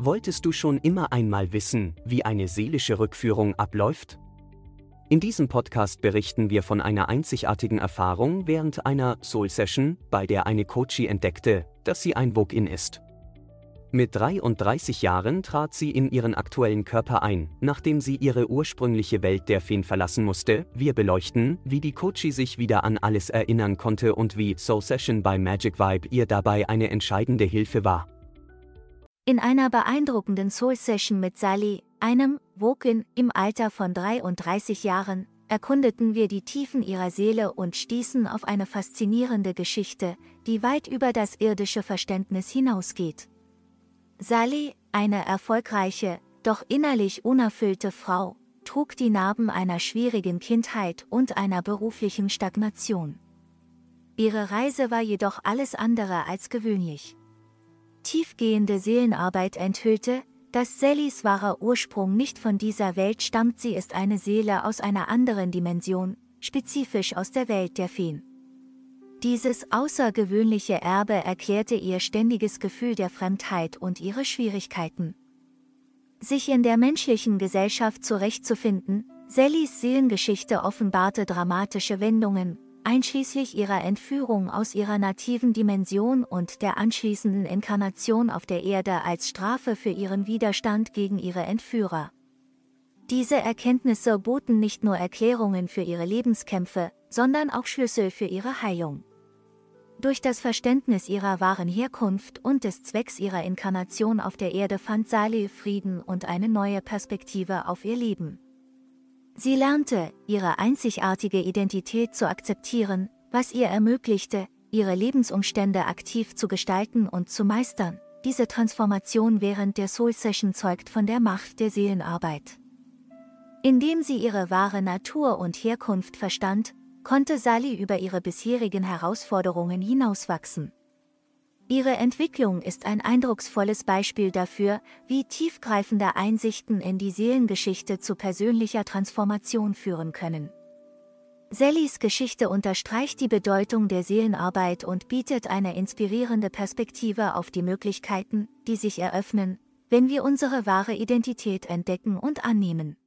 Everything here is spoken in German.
Wolltest du schon immer einmal wissen, wie eine seelische Rückführung abläuft? In diesem Podcast berichten wir von einer einzigartigen Erfahrung während einer Soul Session, bei der eine Coachie entdeckte, dass sie ein Vogue-In ist. Mit 33 Jahren trat sie in ihren aktuellen Körper ein, nachdem sie ihre ursprüngliche Welt der Feen verlassen musste. Wir beleuchten, wie die Coachie sich wieder an alles erinnern konnte und wie Soul Session bei Magic Vibe ihr dabei eine entscheidende Hilfe war. In einer beeindruckenden Soul-Session mit Sally, einem Wokin im Alter von 33 Jahren, erkundeten wir die Tiefen ihrer Seele und stießen auf eine faszinierende Geschichte, die weit über das irdische Verständnis hinausgeht. Sally, eine erfolgreiche, doch innerlich unerfüllte Frau, trug die Narben einer schwierigen Kindheit und einer beruflichen Stagnation. Ihre Reise war jedoch alles andere als gewöhnlich. Tiefgehende Seelenarbeit enthüllte, dass Sallys wahrer Ursprung nicht von dieser Welt stammt, sie ist eine Seele aus einer anderen Dimension, spezifisch aus der Welt der Feen. Dieses außergewöhnliche Erbe erklärte ihr ständiges Gefühl der Fremdheit und ihre Schwierigkeiten. Sich in der menschlichen Gesellschaft zurechtzufinden, Sallys Seelengeschichte offenbarte dramatische Wendungen, einschließlich ihrer Entführung aus ihrer nativen Dimension und der anschließenden Inkarnation auf der Erde als Strafe für ihren Widerstand gegen ihre Entführer. Diese Erkenntnisse boten nicht nur Erklärungen für ihre Lebenskämpfe, sondern auch Schlüssel für ihre Heilung. Durch das Verständnis ihrer wahren Herkunft und des Zwecks ihrer Inkarnation auf der Erde fand Sali Frieden und eine neue Perspektive auf ihr Leben. Sie lernte, ihre einzigartige Identität zu akzeptieren, was ihr ermöglichte, ihre Lebensumstände aktiv zu gestalten und zu meistern. Diese Transformation während der Soul Session zeugt von der Macht der Seelenarbeit. Indem sie ihre wahre Natur und Herkunft verstand, konnte Sally über ihre bisherigen Herausforderungen hinauswachsen. Ihre Entwicklung ist ein eindrucksvolles Beispiel dafür, wie tiefgreifende Einsichten in die Seelengeschichte zu persönlicher Transformation führen können. Sallys Geschichte unterstreicht die Bedeutung der Seelenarbeit und bietet eine inspirierende Perspektive auf die Möglichkeiten, die sich eröffnen, wenn wir unsere wahre Identität entdecken und annehmen.